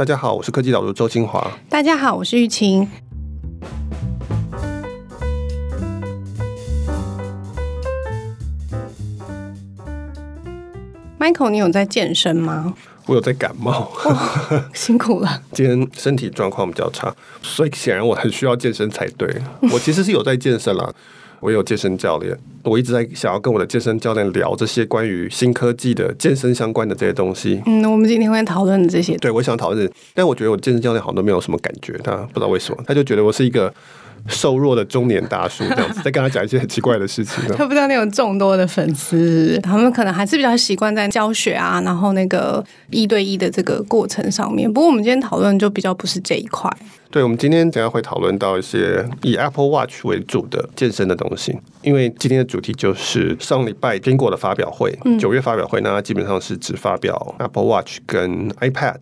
大家好，我是科技导读周清华。大家好，我是玉琴。Michael，你有在健身吗？我有在感冒，哦、辛苦了。今天身体状况比较差，所以显然我很需要健身才对。我其实是有在健身啦。我有健身教练，我一直在想要跟我的健身教练聊这些关于新科技的健身相关的这些东西。嗯，我们今天会讨论这些。对，我想讨论，但我觉得我健身教练好像都没有什么感觉，他不知道为什么，他就觉得我是一个。瘦弱的中年大叔这样子，在跟他讲一些很奇怪的事情。他不知道那种众多的粉丝，他们可能还是比较习惯在教学啊，然后那个一对一的这个过程上面。不过我们今天讨论就比较不是这一块。对，我们今天等下会讨论到一些以 Apple Watch 为主的健身的东西，因为今天的主题就是上礼拜苹果的发表会，九月发表会，那它基本上是只发表 Apple Watch 跟 iPad。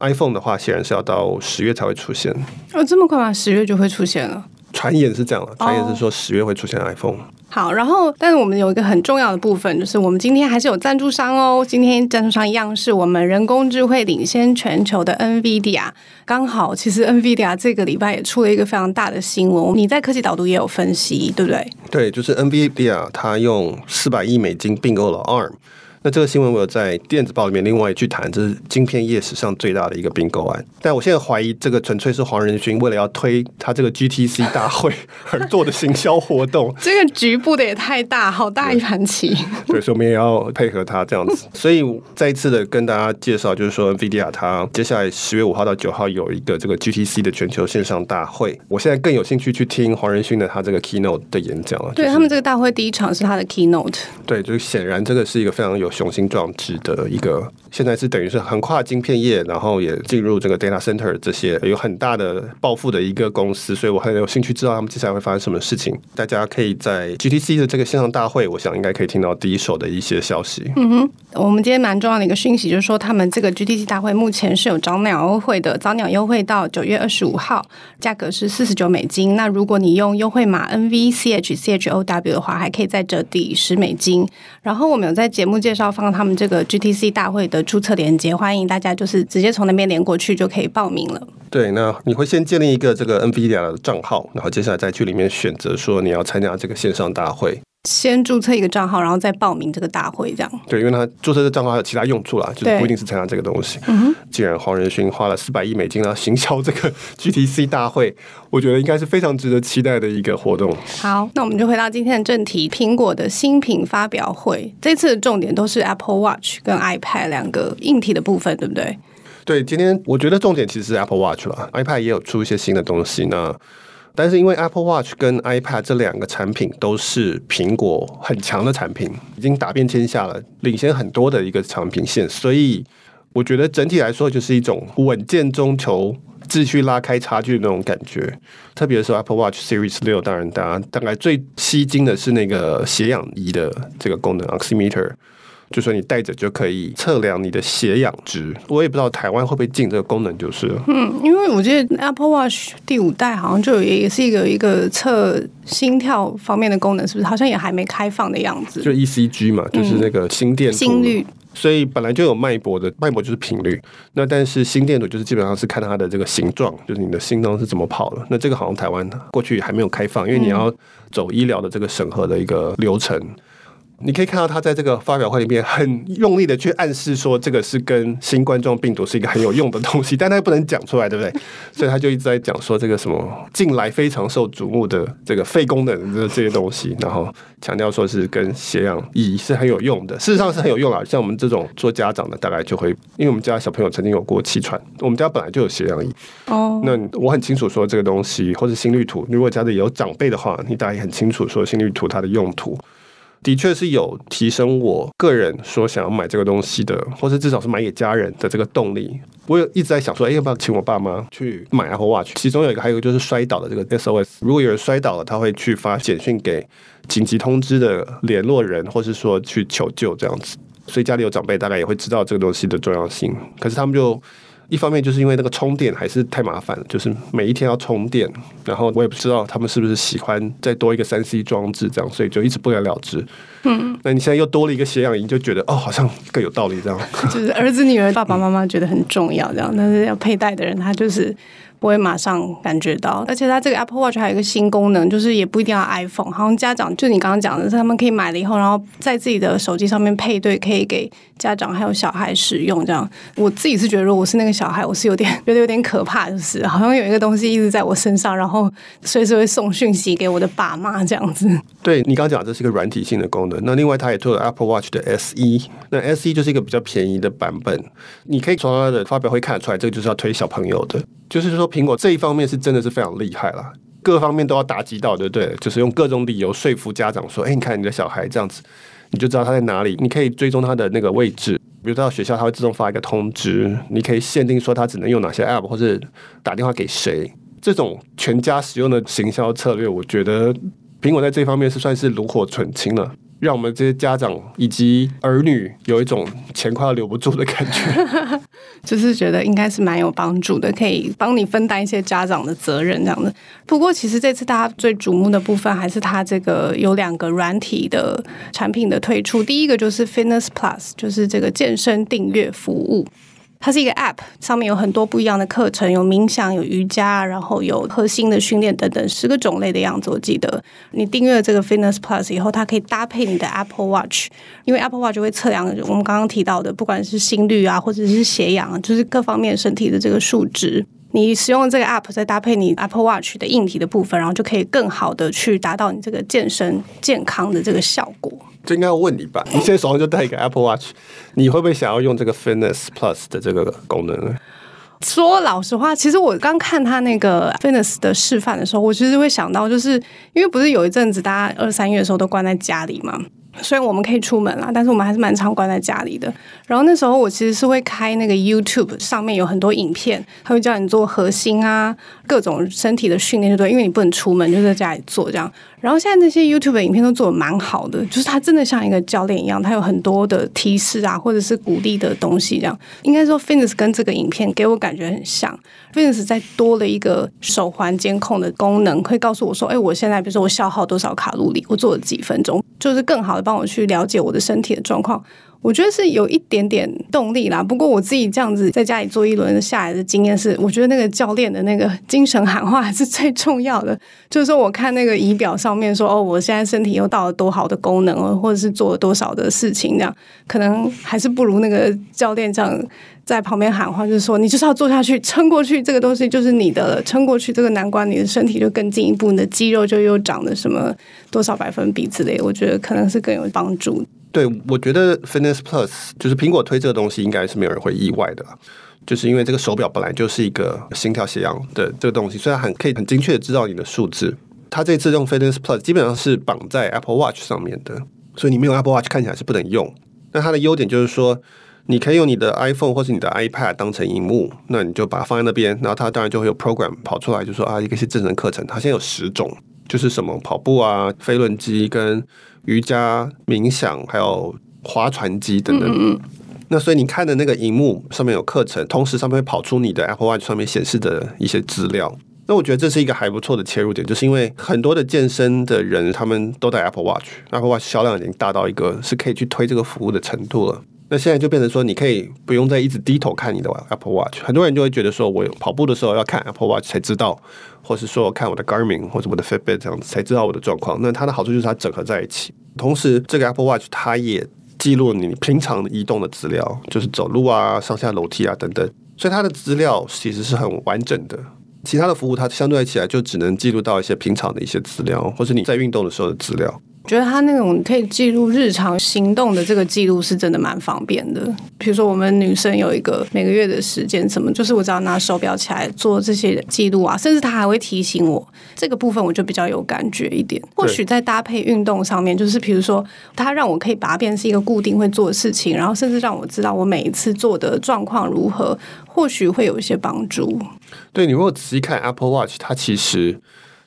iPhone 的话，显然是要到十月才会出现。哦，这么快吗？十月就会出现了？传言是这样了，传言是说十月会出现 iPhone。Oh. 好，然后，但是我们有一个很重要的部分，就是我们今天还是有赞助商哦。今天赞助商一样是我们人工智慧领先全球的 NVIDIA。刚好，其实 NVIDIA 这个礼拜也出了一个非常大的新闻，你在科技导读也有分析，对不对？对，就是 NVIDIA 它用四百亿美金并购了 ARM。那这个新闻我有在电子报里面另外去谈，这是晶片业史上最大的一个并购案。但我现在怀疑这个纯粹是黄仁勋为了要推他这个 GTC 大会 而做的行销活动。这个局部的也太大，好大一盘棋。对，所以我们也要配合他这样子。所以再一次的跟大家介绍，就是说 NVIDIA 它接下来十月五号到九号有一个这个 GTC 的全球线上大会。我现在更有兴趣去听黄仁勋的他这个 keynote 的演讲了。对他们这个大会第一场是他的 keynote。对，就是显然这个是一个非常有。雄心壮志的一个，现在是等于是横跨晶片业，然后也进入这个 data center 这些有很大的抱负的一个公司，所以我很有兴趣知道他们接下来会发生什么事情。大家可以在 GTC 的这个线上大会，我想应该可以听到第一手的一些消息。嗯哼，我们今天蛮重要的一个讯息就是说，他们这个 GTC 大会目前是有早鸟优惠的，早鸟优惠到九月二十五号，价格是四十九美金。那如果你用优惠码 NVCHCHOW 的话，还可以再折抵十美金。然后我们有在节目介绍。要放他们这个 GTC 大会的注册链接，欢迎大家就是直接从那边连过去就可以报名了。对，那你会先建立一个这个 NVIDIA 的账号，然后接下来再去里面选择说你要参加这个线上大会。先注册一个账号，然后再报名这个大会，这样。对，因为他注册这账号还有其他用处啦，就是不一定是参加这个东西。嗯哼。既然黄仁勋花了四百亿美金要行销这个 GTC 大会，我觉得应该是非常值得期待的一个活动。好，那我们就回到今天的正题，苹果的新品发表会，这次的重点都是 Apple Watch 跟 iPad 两个硬体的部分，对不对？对，今天我觉得重点其实是 Apple Watch 了，iPad 也有出一些新的东西呢。但是因为 Apple Watch 跟 iPad 这两个产品都是苹果很强的产品，已经打遍天下了，领先很多的一个产品线，所以我觉得整体来说就是一种稳健中求继续拉开差距的那种感觉。特别是 Apple Watch Series 六，当然大家大概最吸睛的是那个血氧仪的这个功能 Oximeter。就说你带着就可以测量你的血氧值，我也不知道台湾会不会进这个功能，就是嗯，因为我记得 Apple Watch 第五代好像就有也是一个一个测心跳方面的功能，是不是？好像也还没开放的样子。就 ECG 嘛，就是那个心电心率，所以本来就有脉搏的，脉搏就是频率。那但是心电图就是基本上是看它的这个形状，就是你的心脏是怎么跑的。那这个好像台湾过去还没有开放，因为你要走医疗的这个审核的一个流程。你可以看到他在这个发表会里面很用力的去暗示说，这个是跟新冠状病毒是一个很有用的东西，但他又不能讲出来，对不对？所以他就一直在讲说这个什么近来非常受瞩目的这个肺功能的这些东西，然后强调说是跟血氧仪是很有用的。事实上是很有用啊，像我们这种做家长的，大概就会因为我们家小朋友曾经有过气喘，我们家本来就有血氧仪哦。那我很清楚说这个东西或者心率图，如果家里有长辈的话，你大概也很清楚说心率图它的用途。的确是有提升我个人说想要买这个东西的，或是至少是买给家人的这个动力。我有一直在想说，哎，要不要请我爸妈去买 Apple Watch？其中有一个，还有一个就是摔倒的这个 SOS。如果有人摔倒了，他会去发简讯给紧急通知的联络人，或是说去求救这样子。所以家里有长辈，大概也会知道这个东西的重要性。可是他们就一方面就是因为那个充电还是太麻烦了，就是每一天要充电，然后我也不知道他们是不是喜欢再多一个三 C 装置这样，所以就一直不了了之。嗯，那你现在又多了一个血氧仪，就觉得哦，好像更有道理这样。就是儿子女儿，爸爸妈妈觉得很重要这样，但是要佩戴的人他就是。不会马上感觉到，而且它这个 Apple Watch 还有一个新功能，就是也不一定要 iPhone，好像家长就你刚刚讲的，是他们可以买了以后，然后在自己的手机上面配对，可以给家长还有小孩使用。这样，我自己是觉得，如果我是那个小孩，我是有点 觉得有点可怕，就是好像有一个东西一直在我身上，然后随时会送讯息给我的爸妈这样子。对，你刚刚讲这是一个软体性的功能，那另外它也做了 Apple Watch 的 SE，那 SE 就是一个比较便宜的版本，你可以从它的发表会看得出来，这个就是要推小朋友的。就是说，苹果这一方面是真的是非常厉害啦，各方面都要打击到，对不对？就是用各种理由说服家长说：“哎，你看你的小孩这样子，你就知道他在哪里，你可以追踪他的那个位置。比如到学校，他会自动发一个通知，你可以限定说他只能用哪些 App，或者打电话给谁。这种全家使用的行销策略，我觉得苹果在这方面是算是炉火纯青了。”让我们这些家长以及儿女有一种钱快要留不住的感觉，就是觉得应该是蛮有帮助的，可以帮你分担一些家长的责任这样子。不过，其实这次大家最瞩目的部分还是它这个有两个软体的产品的推出，第一个就是 Fitness Plus，就是这个健身订阅服务。它是一个 App，上面有很多不一样的课程，有冥想、有瑜伽，然后有核心的训练等等十个种类的样子。我记得你订阅了这个 Fitness Plus 以后，它可以搭配你的 Apple Watch，因为 Apple Watch 会测量我们刚刚提到的，不管是心率啊，或者是血氧，就是各方面身体的这个数值。你使用这个 App，再搭配你 Apple Watch 的硬体的部分，然后就可以更好的去达到你这个健身健康的这个效果。这应该要问你吧？你现在手上就带一个 Apple Watch，你会不会想要用这个 Fitness Plus 的这个功能呢？说老实话，其实我刚看他那个 Fitness 的示范的时候，我其实会想到，就是因为不是有一阵子大家二三月的时候都关在家里嘛。虽然我们可以出门啦，但是我们还是蛮常关在家里的。然后那时候我其实是会开那个 YouTube，上面有很多影片，他会教你做核心啊，各种身体的训练，就对，因为你不能出门，就在家里做这样。然后现在那些 YouTube 影片都做的蛮好的，就是它真的像一个教练一样，它有很多的提示啊，或者是鼓励的东西这样。应该说，Fitness 跟这个影片给我感觉很像，Fitness 再多了一个手环监控的功能，可以告诉我说，哎，我现在比如说我消耗多少卡路里，我做了几分钟，就是更好的帮我去了解我的身体的状况。我觉得是有一点点动力啦，不过我自己这样子在家里做一轮下来的经验是，我觉得那个教练的那个精神喊话还是最重要的。就是说，我看那个仪表上面说，哦，我现在身体又到了多好的功能哦，或者是做了多少的事情，这样可能还是不如那个教练这样在旁边喊话，就是说你就是要做下去，撑过去，这个东西就是你的，撑过去这个难关，你的身体就更进一步，你的肌肉就又长了什么多少百分比之类，我觉得可能是更有帮助。对，我觉得 Fitness Plus 就是苹果推这个东西，应该是没有人会意外的，就是因为这个手表本来就是一个心跳、血氧的这个东西，虽然很可以很精确的知道你的数字，它这次用 Fitness Plus 基本上是绑在 Apple Watch 上面的，所以你没有 Apple Watch 看起来是不能用。那它的优点就是说，你可以用你的 iPhone 或是你的 iPad 当成荧幕，那你就把它放在那边，然后它当然就会有 program 跑出来，就说啊，一个是智能课程，它现在有十种，就是什么跑步啊、飞轮机跟。瑜伽、冥想，还有划船机等等。嗯嗯。那所以你看的那个荧幕上面有课程，同时上面会跑出你的 Apple Watch 上面显示的一些资料。那我觉得这是一个还不错的切入点，就是因为很多的健身的人他们都带 Apple Watch，Apple Watch 销量已经大到一个是可以去推这个服务的程度了。那现在就变成说，你可以不用再一直低头看你的 Apple Watch。很多人就会觉得说，我跑步的时候要看 Apple Watch 才知道，或是说看我的 Garmin 或者我的 Fitbit 这样子才知道我的状况。那它的好处就是它整合在一起，同时这个 Apple Watch 它也记录你平常移动的资料，就是走路啊、上下楼梯啊等等。所以它的资料其实是很完整的。其他的服务它相对起来就只能记录到一些平常的一些资料，或是你在运动的时候的资料。觉得它那种可以记录日常行动的这个记录是真的蛮方便的。比如说我们女生有一个每个月的时间，什么就是我只要拿手表起来做这些记录啊，甚至它还会提醒我这个部分，我就比较有感觉一点。或许在搭配运动上面，就是比如说它让我可以把它变成是一个固定会做的事情，然后甚至让我知道我每一次做的状况如何，或许会有一些帮助。对，你如果仔细看 Apple Watch，它其实。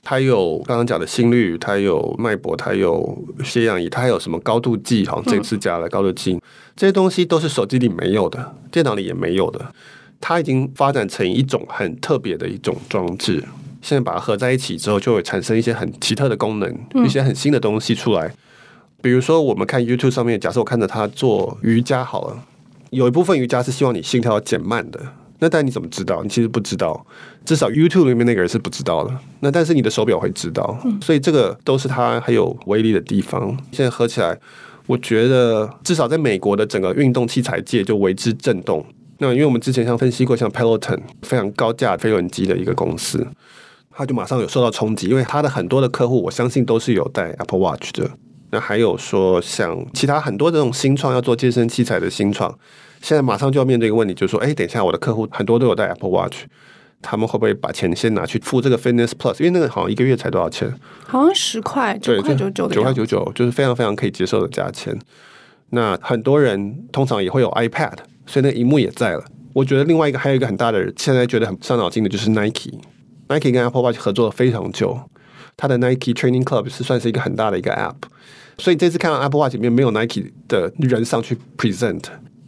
它有刚刚讲的心率，它有脉搏，它有血氧仪，它还有什么高度计？好像这次加了高度计，这些东西都是手机里没有的，电脑里也没有的。它已经发展成一种很特别的一种装置。现在把它合在一起之后，就会产生一些很奇特的功能，一些很新的东西出来。比如说，我们看 YouTube 上面，假设我看着他做瑜伽好了，有一部分瑜伽是希望你心跳要减慢的。那但你怎么知道？你其实不知道，至少 YouTube 里面那个人是不知道的。那但是你的手表会知道，所以这个都是它很有威力的地方。现在合起来，我觉得至少在美国的整个运动器材界就为之震动。那因为我们之前像分析过，像 Peloton 非常高价飞轮机的一个公司。它就马上有受到冲击，因为它的很多的客户，我相信都是有戴 Apple Watch 的。那还有说，像其他很多这种新创要做健身器材的新创，现在马上就要面对一个问题，就是说，哎，等一下，我的客户很多都有带 Apple Watch，他们会不会把钱先拿去付这个 Fitness Plus？因为那个好像一个月才多少钱？好像十块，九块九九的，九块九九，就是非常非常可以接受的价钱。那很多人通常也会有 iPad，所以那个荧幕也在了。我觉得另外一个还有一个很大的人，现在觉得很伤脑筋的就是 Nike。Nike 跟 Apple Watch 合作了非常久，它的 Nike Training Club 是算是一个很大的一个 App，所以这次看到 Apple Watch 里面没有 Nike 的人上去 present，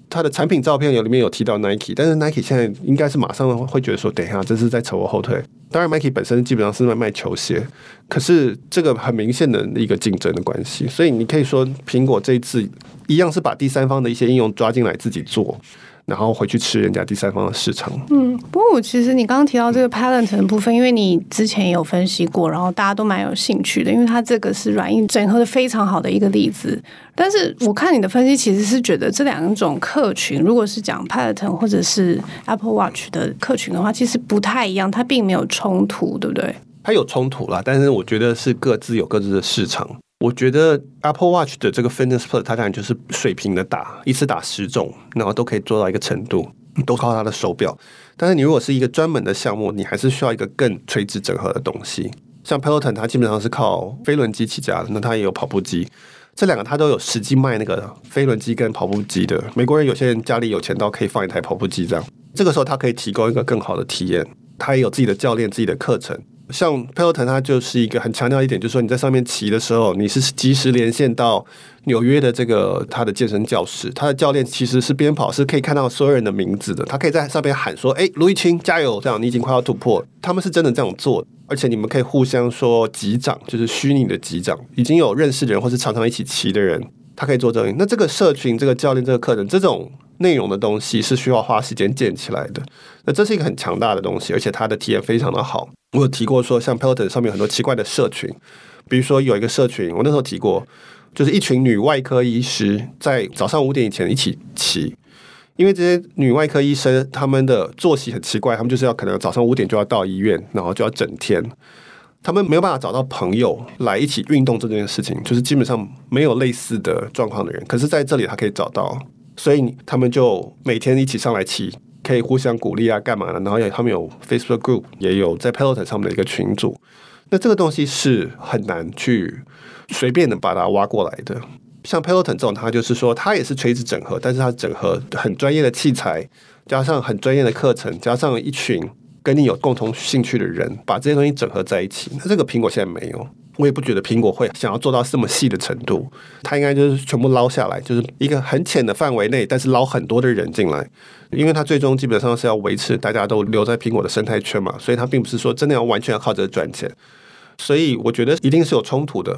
它的产品照片有里面有提到 Nike，但是 Nike 现在应该是马上会觉得说，等一下这是在扯我后腿。当然，Nike 本身基本上是在卖球鞋，可是这个很明显的一个竞争的关系，所以你可以说苹果这一次一样是把第三方的一些应用抓进来自己做。然后回去吃人家第三方的市场。嗯，不过我其实你刚刚提到这个 Peloton 的部分，因为你之前也有分析过，然后大家都蛮有兴趣的，因为它这个是软硬整合的非常好的一个例子。但是我看你的分析，其实是觉得这两种客群，如果是讲 Peloton 或者是 Apple Watch 的客群的话，其实不太一样，它并没有冲突，对不对？它有冲突啦，但是我觉得是各自有各自的市场。我觉得 Apple Watch 的这个 Fitness Plus，它当然就是水平的打，一次打十种，然后都可以做到一个程度，都靠它的手表。但是你如果是一个专门的项目，你还是需要一个更垂直整合的东西。像 Peloton，它基本上是靠飞轮机起家的，那它也有跑步机，这两个它都有实际卖那个飞轮机跟跑步机的。美国人有些人家里有钱到可以放一台跑步机这样，这个时候它可以提供一个更好的体验，它也有自己的教练、自己的课程。像 Peloton，它就是一个很强调一点，就是说你在上面骑的时候，你是即时连线到纽约的这个他的健身教室，他的教练其实是边跑是可以看到所有人的名字的，他可以在上边喊说：“哎，卢一清加油！”这样你已经快要突破。他们是真的这样做，而且你们可以互相说击掌，就是虚拟的击掌，已经有认识的人或是常常一起骑的人，他可以做这个。那这个社群、这个教练、这个课程这种内容的东西是需要花时间建起来的。那这是一个很强大的东西，而且它的体验非常的好。我有提过说，像 Peloton 上面有很多奇怪的社群，比如说有一个社群，我那时候提过，就是一群女外科医师在早上五点以前一起骑，因为这些女外科医生他们的作息很奇怪，他们就是要可能早上五点就要到医院，然后就要整天，他们没有办法找到朋友来一起运动这件事情，就是基本上没有类似的状况的人，可是在这里他可以找到，所以他们就每天一起上来骑。可以互相鼓励啊，干嘛的？然后也他们有 Facebook Group，也有在 Peloton 上面的一个群组。那这个东西是很难去随便的把它挖过来的。像 Peloton 这种，它就是说它也是垂直整合，但是它整合很专业的器材，加上很专业的课程，加上一群跟你有共同兴趣的人，把这些东西整合在一起。那这个苹果现在没有。我也不觉得苹果会想要做到这么细的程度，它应该就是全部捞下来，就是一个很浅的范围内，但是捞很多的人进来，因为它最终基本上是要维持大家都留在苹果的生态圈嘛，所以它并不是说真的要完全要靠这赚钱，所以我觉得一定是有冲突的。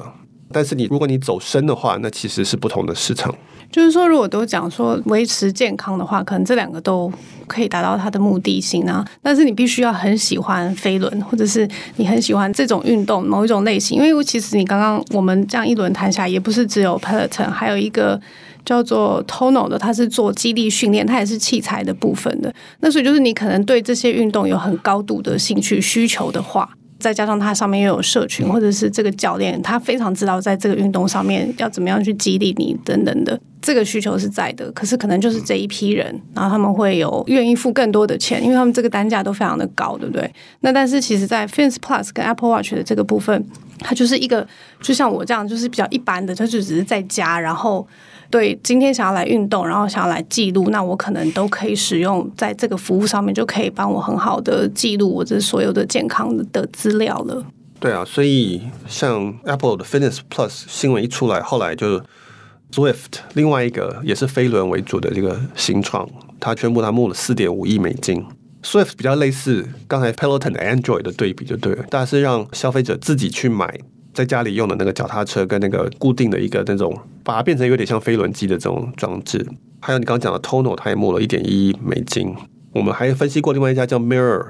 但是你如果你走深的话，那其实是不同的市场。就是说，如果都讲说维持健康的话，可能这两个都可以达到它的目的性啊。但是你必须要很喜欢飞轮，或者是你很喜欢这种运动某一种类型。因为其实你刚刚我们这样一轮谈下来，也不是只有 Peloton，还有一个叫做 Tonal 的，它是做肌力训练，它也是器材的部分的。那所以就是你可能对这些运动有很高度的兴趣需求的话。再加上他上面又有社群，或者是这个教练，他非常知道在这个运动上面要怎么样去激励你等等的，这个需求是在的。可是可能就是这一批人，然后他们会有愿意付更多的钱，因为他们这个单价都非常的高，对不对？那但是其实，在 Fitness Plus 跟 Apple Watch 的这个部分，它就是一个，就像我这样，就是比较一般的，它就只是在家，然后。对，今天想要来运动，然后想要来记录，那我可能都可以使用在这个服务上面，就可以帮我很好的记录我这所有的健康的资料了。对啊，所以像 Apple 的 Fitness Plus 新闻一出来，后来就 Zwift 另外一个也是飞轮为主的这个新创，它宣布它募了四点五亿美金。Swift 比较类似刚才 Peloton 的 Android 的对比就对了，但是让消费者自己去买在家里用的那个脚踏车跟那个固定的一个那种，把它变成有点像飞轮机的这种装置。还有你刚刚讲的 Tonal，它也募了一点一亿美金。我们还分析过另外一家叫 Mirror，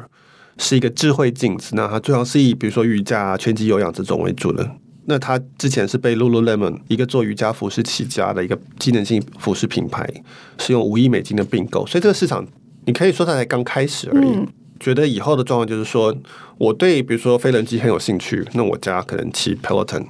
是一个智慧镜子，那它主要是以比如说瑜伽、拳击有氧这种为主的。那它之前是被 Lululemon 一个做瑜伽服饰起家的一个机能性服饰品牌，是用五亿美金的并购，所以这个市场。你可以说它才刚开始而已，觉得以后的状况就是说，我对比如说飞轮机很有兴趣，那我家可能骑 Peloton，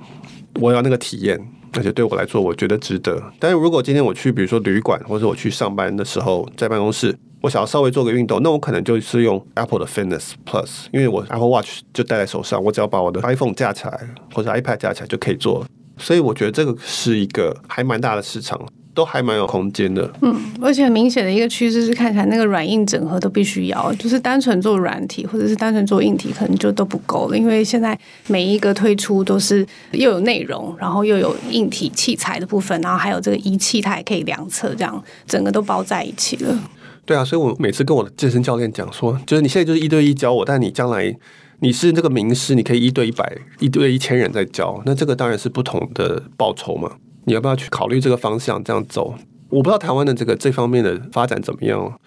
我要那个体验，而且对我来说我觉得值得。但是如果今天我去比如说旅馆，或者我去上班的时候在办公室，我想要稍微做个运动，那我可能就是用 Apple 的 Fitness Plus，因为我 Apple Watch 就戴在手上，我只要把我的 iPhone 架起来或者 iPad 架起来就可以做。所以我觉得这个是一个还蛮大的市场。都还蛮有空间的，嗯，而且很明显的一个趋势是，看起来那个软硬整合都必须要，就是单纯做软体或者是单纯做硬体，可能就都不够了，因为现在每一个推出都是又有内容，然后又有硬体器材的部分，然后还有这个仪器，它也可以量测，这样整个都包在一起了。对啊，所以我每次跟我的健身教练讲说，就是你现在就是一对一教我，但你将来你是这个名师，你可以一对一百、一对一千人在教，那这个当然是不同的报酬嘛。你要不要去考虑这个方向这样走？我不知道台湾的这个这方面的发展怎么样。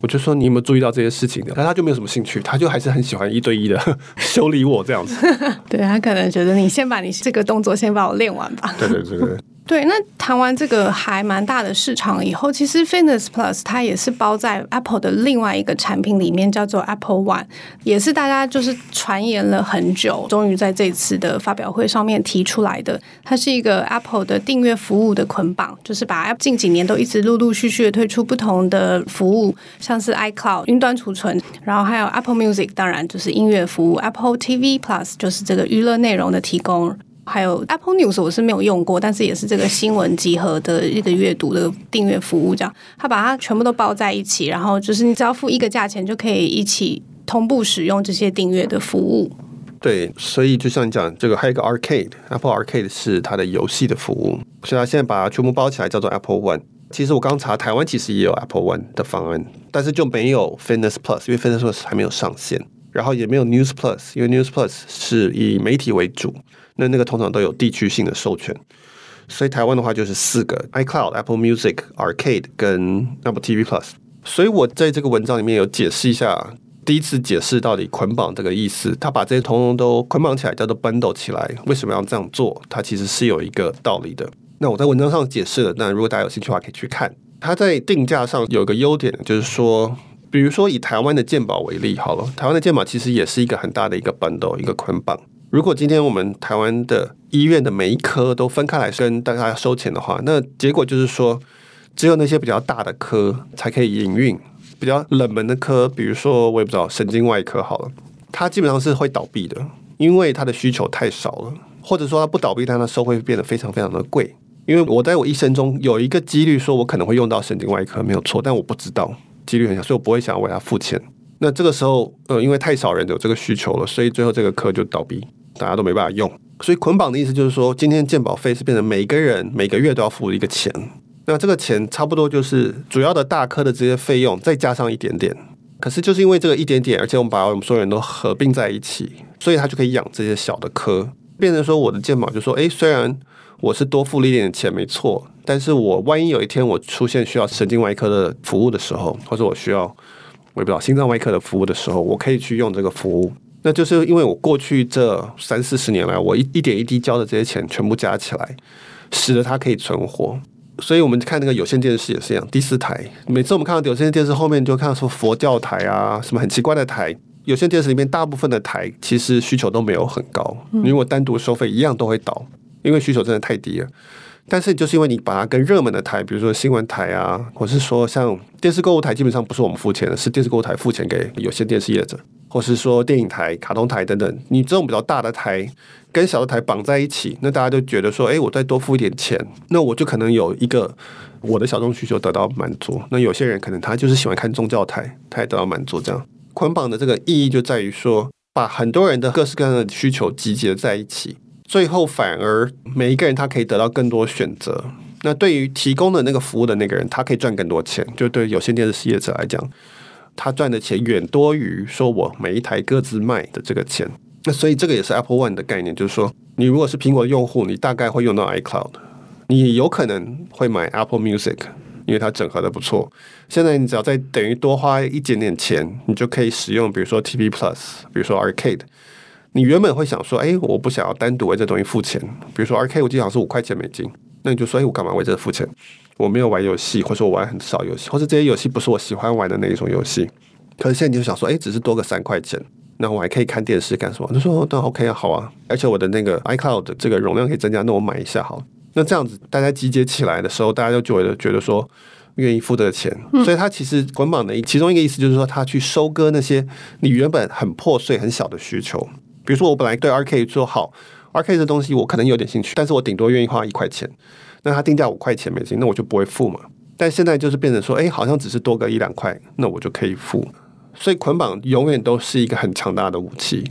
我就说你有没有注意到这些事情的？但他就没有什么兴趣，他就还是很喜欢一对一的 修理我这样子。对，他可能觉得你先把你这个动作先把我练完吧。对对对对。对，那谈完这个还蛮大的市场以后，其实 Fitness Plus 它也是包在 Apple 的另外一个产品里面，叫做 Apple One，也是大家就是传言了很久，终于在这次的发表会上面提出来的。它是一个 Apple 的订阅服务的捆绑，就是把 App 近几年都一直陆陆续续的推出不同的服务，像是 iCloud 云端储存，然后还有 Apple Music，当然就是音乐服务，Apple TV Plus 就是这个娱乐内容的提供。还有 Apple News 我是没有用过，但是也是这个新闻集合的一个阅读的订阅服务，这样它把它全部都包在一起，然后就是你只要付一个价钱就可以一起同步使用这些订阅的服务。对，所以就像你讲，这个还有一个 Arcade，Apple Arcade 是它的游戏的服务，所以它现在把它全部包起来叫做 Apple One。其实我刚查，台湾其实也有 Apple One 的方案，但是就没有 Fitness Plus，因为 Fitness Plus 还没有上线，然后也没有 News Plus，因为 News Plus 是以媒体为主。那那个通常都有地区性的授权，所以台湾的话就是四个：iCloud、Apple Music、Arcade 跟 Apple TV Plus。所以我在这个文章里面有解释一下，第一次解释到底捆绑这个意思，他把这些通通都捆绑起来，叫做 bundle 起来。为什么要这样做？它其实是有一个道理的。那我在文章上解释了，那如果大家有兴趣的话，可以去看。它在定价上有一个优点，就是说，比如说以台湾的健保为例，好了，台湾的健保其实也是一个很大的一个 bundle，一个捆绑。如果今天我们台湾的医院的每一科都分开来跟大家收钱的话，那结果就是说，只有那些比较大的科才可以营运，比较冷门的科，比如说我也不知道神经外科好了，它基本上是会倒闭的，因为它的需求太少了，或者说它不倒闭，但它收会变得非常非常的贵。因为我在我一生中有一个几率说我可能会用到神经外科没有错，但我不知道几率很小，所以我不会想要为它付钱。那这个时候，呃，因为太少人有这个需求了，所以最后这个科就倒闭。大家都没办法用，所以捆绑的意思就是说，今天健保费是变成每个人每个月都要付一个钱，那这个钱差不多就是主要的大科的这些费用，再加上一点点。可是就是因为这个一点点，而且我们把我们所有人都合并在一起，所以他就可以养这些小的科，变成说我的健保就说，诶，虽然我是多付了一点点钱，没错，但是我万一有一天我出现需要神经外科的服务的时候，或者我需要我也不知道心脏外科的服务的时候，我可以去用这个服务。那就是因为我过去这三四十年来，我一一点一滴交的这些钱全部加起来，使得它可以存活。所以我们看那个有线电视也是一样，第四台，每次我们看到有线电视后面就看到说佛教台啊，什么很奇怪的台。有线电视里面大部分的台其实需求都没有很高，如果单独收费一样都会倒，因为需求真的太低了。但是就是因为你把它跟热门的台，比如说新闻台啊，或是说像电视购物台，基本上不是我们付钱的，是电视购物台付钱给有线电视业者。或是说电影台、卡通台等等，你这种比较大的台跟小的台绑在一起，那大家就觉得说，哎，我再多付一点钱，那我就可能有一个我的小众需求得到满足。那有些人可能他就是喜欢看宗教台，他也得到满足。这样捆绑的这个意义就在于说，把很多人的各式各样的需求集结在一起，最后反而每一个人他可以得到更多选择。那对于提供的那个服务的那个人，他可以赚更多钱。就对有线电视事业者来讲，他赚的钱远多于说我每一台各自卖的这个钱。那所以这个也是 Apple One 的概念，就是说，你如果是苹果用户，你大概会用到 iCloud，你有可能会买 Apple Music，因为它整合的不错。现在你只要再等于多花一点点钱，你就可以使用，比如说 TV Plus，比如说 Arcade。你原本会想说，哎，我不想要单独为这东西付钱。比如说 Arcade，我记得好像是五块钱美金，那你就说，哎，我干嘛为这个付钱？我没有玩游戏，或者说我玩很少游戏，或者这些游戏不是我喜欢玩的那一种游戏。可是现在你就想说，哎，只是多个三块钱。那我还可以看电视干什么？他说：“那 OK 啊，好啊，而且我的那个 iCloud 这个容量可以增加，那我买一下好。那这样子大家集结起来的时候，大家就觉得觉得说愿意付这个钱。所以他其实捆绑的其中一个意思就是说，他去收割那些你原本很破碎很小的需求。比如说我本来对 R K 说好，R K 这东西我可能有点兴趣，但是我顶多愿意花一块钱。那他定价五块钱美金，那我就不会付嘛。但现在就是变成说，哎，好像只是多个一两块，那我就可以付。”所以捆绑永远都是一个很强大的武器，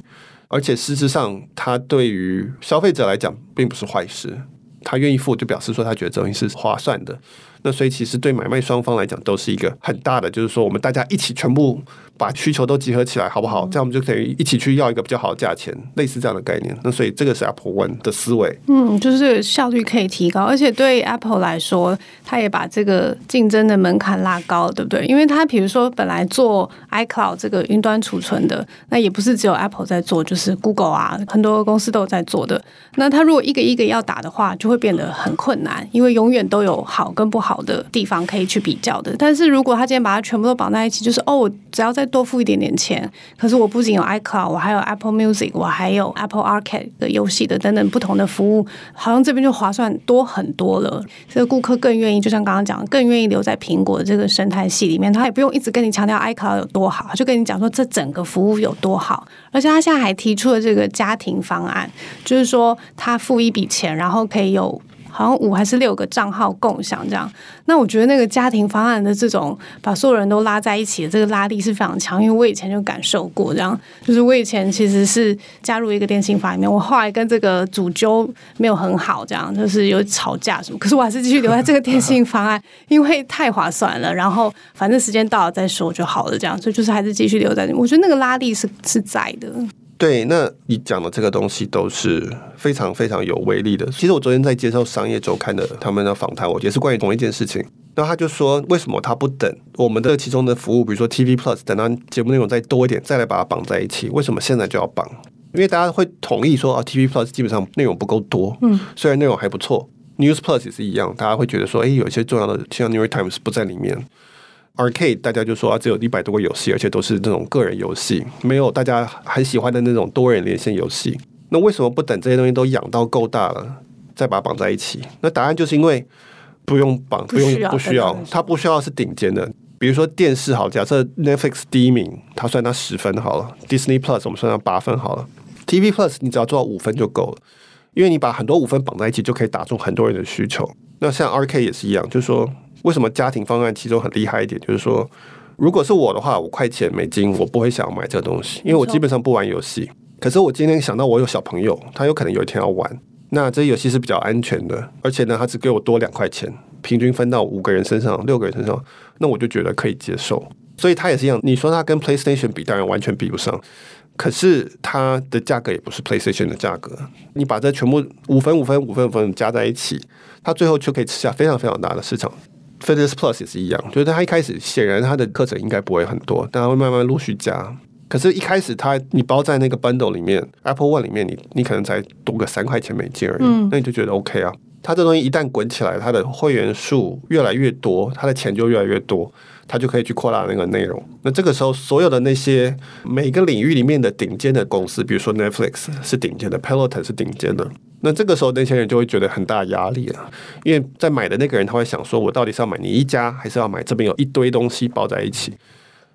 而且事实上，它对于消费者来讲并不是坏事。他愿意付，就表示说他觉得这东西是划算的。那所以其实对买卖双方来讲都是一个很大的，就是说我们大家一起全部把需求都集合起来，好不好？这样我们就可以一起去要一个比较好的价钱，类似这样的概念。那所以这个是 Apple One 的思维，嗯，就是效率可以提高，而且对 Apple 来说，它也把这个竞争的门槛拉高，对不对？因为它比如说本来做 iCloud 这个云端储存的，那也不是只有 Apple 在做，就是 Google 啊，很多公司都有在做的。那它如果一个一个要打的话，就会变得很困难，因为永远都有好跟不好。好的地方可以去比较的，但是如果他今天把它全部都绑在一起，就是哦，我只要再多付一点点钱，可是我不仅有 iCloud，我还有 Apple Music，我还有 Apple Arcade 的游戏的等等不同的服务，好像这边就划算多很多了。这个顾客更愿意，就像刚刚讲，更愿意留在苹果的这个生态系里面，他也不用一直跟你强调 iCloud 有多好，就跟你讲说这整个服务有多好。而且他现在还提出了这个家庭方案，就是说他付一笔钱，然后可以有。好像五还是六个账号共享这样，那我觉得那个家庭方案的这种把所有人都拉在一起的这个拉力是非常强，因为我以前就感受过这样，就是我以前其实是加入一个电信法里面，我后来跟这个主揪没有很好，这样就是有吵架什么，可是我还是继续留在这个电信方案，因为太划算了，然后反正时间到了再说就好了，这样，所以就是还是继续留在。我觉得那个拉力是是在的。对，那你讲的这个东西都是非常非常有威力的。其实我昨天在接受商业周刊的他们的访谈，我也是关于同一件事情。那他就说，为什么他不等我们的其中的服务，比如说 TV Plus，等到节目内容再多一点，再来把它绑在一起？为什么现在就要绑？因为大家会同意说啊，TV Plus 基本上内容不够多，嗯，虽然内容还不错，News Plus 也是一样，大家会觉得说，哎，有一些重要的像 New York Times 不在里面。Arcade 大家就说啊，只有一百多个游戏，而且都是那种个人游戏，没有大家很喜欢的那种多人连线游戏。那为什么不等这些东西都养到够大了，再把它绑在一起？那答案就是因为不用绑，不用不需要，它不需要是顶尖的。比如说电视好，假设 Netflix 第一名，它算它十分好了；Disney Plus 我们算它八分好了；TV Plus 你只要做到五分就够了，因为你把很多五分绑在一起，就可以打中很多人的需求。那像 Arcade 也是一样，就是说。为什么家庭方案其中很厉害一点？就是说，如果是我的话，五块钱美金，我不会想买这个东西，因为我基本上不玩游戏。可是我今天想到我有小朋友，他有可能有一天要玩，那这游戏是比较安全的，而且呢，他只给我多两块钱，平均分到五个人身上、六个人身上，那我就觉得可以接受。所以它也是一样，你说它跟 PlayStation 比，当然完全比不上，可是它的价格也不是 PlayStation 的价格。你把这全部五分、五分、五分、五分加在一起，它最后就可以吃下非常非常大的市场。Fitness Plus 也是一样，就是他一开始显然他的课程应该不会很多，但他会慢慢陆续加。可是，一开始他你包在那个 bundle 里面，Apple One 里面，你你可能才多个三块钱美金而已，嗯，那你就觉得 OK 啊。它这东西一旦滚起来，它的会员数越来越多，它的钱就越来越多，他就可以去扩大那个内容。那这个时候，所有的那些每个领域里面的顶尖的公司，比如说 Netflix 是顶尖的，Peloton 是顶尖的。那这个时候，那些人就会觉得很大压力了，因为在买的那个人他会想说，我到底是要买你一家，还是要买这边有一堆东西包在一起？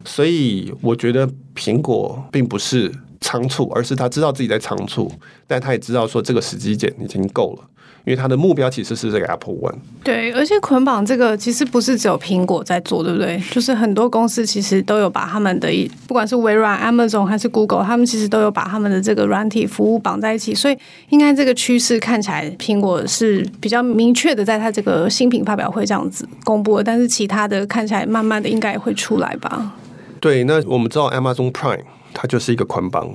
所以我觉得苹果并不是仓促，而是他知道自己在仓促，但他也知道说这个时机点已经够了。因为它的目标其实是这个 Apple One。对，而且捆绑这个其实不是只有苹果在做，对不对？就是很多公司其实都有把他们的，不管是微软、Amazon 还是 Google，他们其实都有把他们的这个软体服务绑在一起。所以应该这个趋势看起来，苹果是比较明确的，在它这个新品发表会这样子公布的。但是其他的看起来，慢慢的应该也会出来吧？对，那我们知道 Amazon Prime 它就是一个捆绑。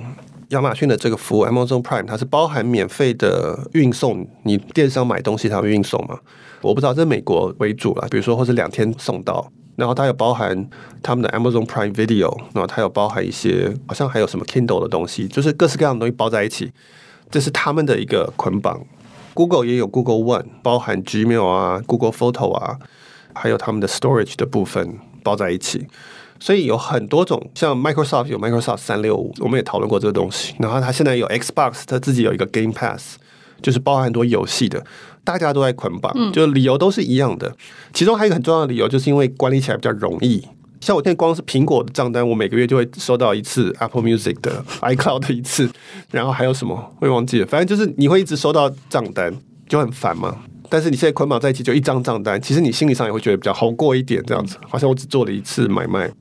亚马逊的这个服务 Amazon Prime，它是包含免费的运送，你电商买东西它会运送吗？我不知道，这美国为主啦，比如说或是两天送到，然后它有包含他们的 Amazon Prime Video，然后它有包含一些好像还有什么 Kindle 的东西，就是各式各样的东西包在一起，这是他们的一个捆绑。Google 也有 Google One，包含 Gmail 啊、Google Photo 啊，还有他们的 Storage 的部分包在一起。所以有很多种，像 Microsoft 有 Microsoft 三六五，我们也讨论过这个东西。然后它现在有 Xbox，它自己有一个 Game Pass，就是包含很多游戏的，大家都在捆绑，就理由都是一样的。其中还有一个很重要的理由，就是因为管理起来比较容易。像我现在光是苹果的账单，我每个月就会收到一次 Apple Music 的 iCloud 的一次，然后还有什么会忘记了，反正就是你会一直收到账单，就很烦嘛。但是你现在捆绑在一起，就一张账单，其实你心理上也会觉得比较好过一点，这样子，好像我只做了一次买卖。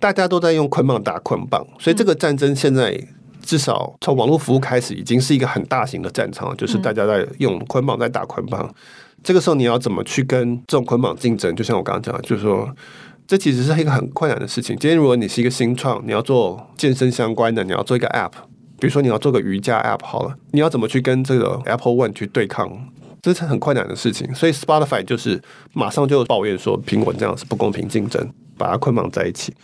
大家都在用捆绑打捆绑，所以这个战争现在至少从网络服务开始，已经是一个很大型的战场，就是大家在用捆绑在打捆绑。这个时候你要怎么去跟这种捆绑竞争？就像我刚刚讲的，就是说这其实是一个很困难的事情。今天如果你是一个新创，你要做健身相关的，你要做一个 App，比如说你要做个瑜伽 App 好了，你要怎么去跟这个 Apple One 去对抗？这是很困难的事情。所以 Spotify 就是马上就抱怨说苹果这样是不公平竞争，把它捆绑在一起。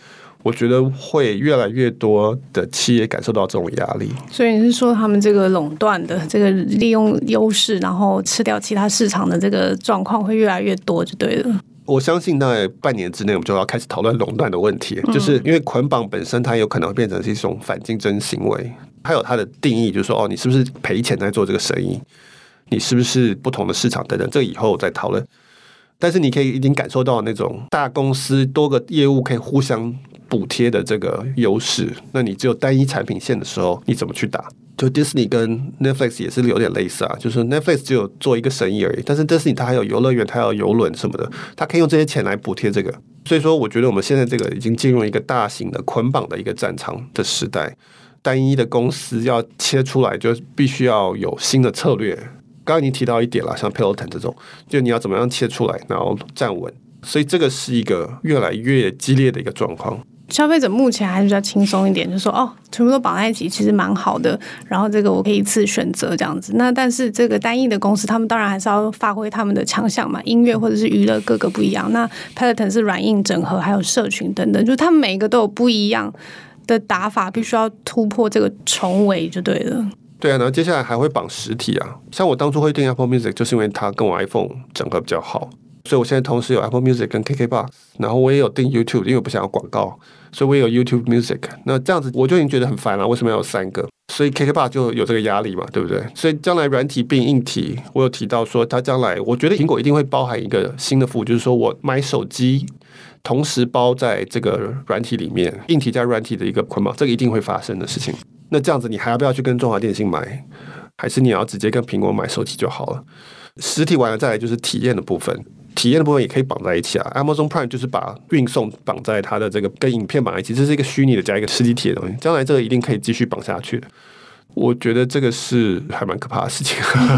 我觉得会越来越多的企业感受到这种压力，所以你是说他们这个垄断的这个利用优势，然后吃掉其他市场的这个状况会越来越多，就对了。我相信大概半年之内，我们就要开始讨论垄断的问题，就是因为捆绑本身它有可能会变成是一种反竞争行为，还有它的定义，就是说哦，你是不是赔钱在做这个生意？你是不是不同的市场等等，这个以后再讨论。但是你可以已经感受到那种大公司多个业务可以互相。补贴的这个优势，那你只有单一产品线的时候，你怎么去打？就 Disney 跟 Netflix 也是有点类似啊，就是 Netflix 只有做一个生意而已，但是 Disney 它还有游乐园，它还有游轮什么的，它可以用这些钱来补贴这个。所以说，我觉得我们现在这个已经进入一个大型的捆绑的一个战场的时代，单一的公司要切出来，就必须要有新的策略。刚刚已经提到一点了，像 Peloton 这种，就你要怎么样切出来，然后站稳。所以这个是一个越来越激烈的一个状况。消费者目前还是比较轻松一点，就说哦，全部都绑在一起，其实蛮好的。然后这个我可以一次选择这样子。那但是这个单一的公司，他们当然还是要发挥他们的强项嘛，音乐或者是娱乐各个不一样。那 Peloton 是软硬整合，还有社群等等，就他们每一个都有不一样的打法，必须要突破这个重围就对了。对啊，然后接下来还会绑实体啊。像我当初会订 Apple Music，就是因为它跟我 iPhone 整合比较好。所以我现在同时有 Apple Music 跟 KKBox，然后我也有订 YouTube，因为我不想要广告，所以我也有 YouTube Music。那这样子我就已经觉得很烦了，为什么要有三个？所以 KKBox 就有这个压力嘛，对不对？所以将来软体并硬体，我有提到说，它将来我觉得苹果一定会包含一个新的服务，就是说我买手机同时包在这个软体里面，硬体加软体的一个捆绑，这个一定会发生的事情。那这样子你还要不要去跟中华电信买？还是你要直接跟苹果买手机就好了？实体完了再来就是体验的部分。体验的部分也可以绑在一起啊，Amazon Prime 就是把运送绑在它的这个跟影片绑在一起，这是一个虚拟的加一个实体体的东西，将来这个一定可以继续绑下去的。我觉得这个是还蛮可怕的事情，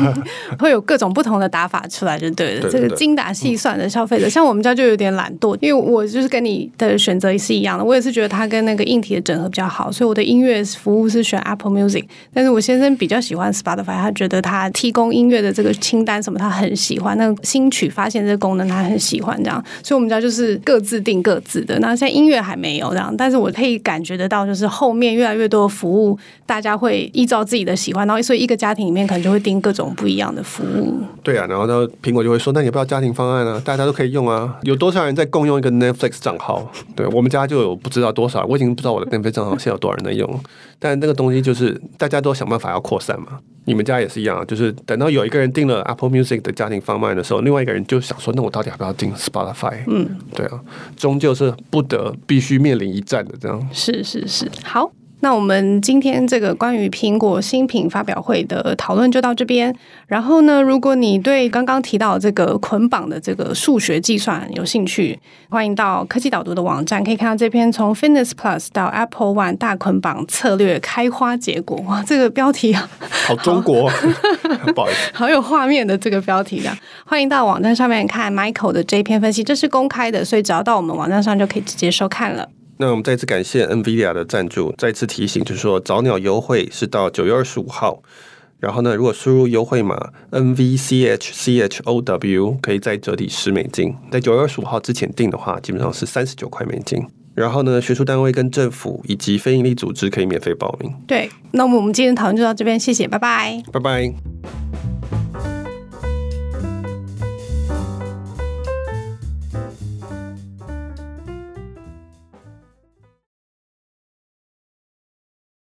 会有各种不同的打法出来就对了。这个精打细算的消费者，像我们家就有点懒惰，因为我就是跟你的选择也是一样的，我也是觉得它跟那个硬体的整合比较好，所以我的音乐服务是选 Apple Music。但是我先生比较喜欢 Spotify，他觉得他提供音乐的这个清单什么他很喜欢，那个新曲发现这个功能他很喜欢这样，所以我们家就是各自定各自的。那现在音乐还没有这样，但是我可以感觉得到，就是后面越来越多的服务，大家会一。照自己的喜欢，然后所以一个家庭里面可能就会订各种不一样的服务。对啊，然后呢，苹果就会说：“那你不要家庭方案啊，大家都可以用啊。”有多少人在共用一个 Netflix 账号？对，我们家就有不知道多少，我已经不知道我的 Netflix 账号现在有多少人在用。但那个东西就是大家都想办法要扩散嘛。你们家也是一样，就是等到有一个人订了 Apple Music 的家庭方案的时候，另外一个人就想说：“那我到底要不要订 Spotify？” 嗯，对啊，终究是不得必须面临一战的这样。是是是，好。那我们今天这个关于苹果新品发表会的讨论就到这边。然后呢，如果你对刚刚提到这个捆绑的这个数学计算有兴趣，欢迎到科技导读的网站，可以看到这篇从 Fitness Plus 到 Apple One 大捆绑策略开花结果。哇，这个标题啊，好中国，不好意思，好有画面的这个标题的。欢迎到网站上面看 Michael 的这篇分析，这是公开的，所以只要到我们网站上就可以直接收看了。那我们再次感谢 NVIDIA 的赞助，再次提醒，就是说早鸟优惠是到九月二十五号。然后呢，如果输入优惠码 NVCHCHOW，可以再折抵十美金。在九月二十五号之前订的话，基本上是三十九块美金。然后呢，学术单位跟政府以及非营利组织可以免费报名。对，那么我们今天讨论就到这边，谢谢，拜拜，拜拜。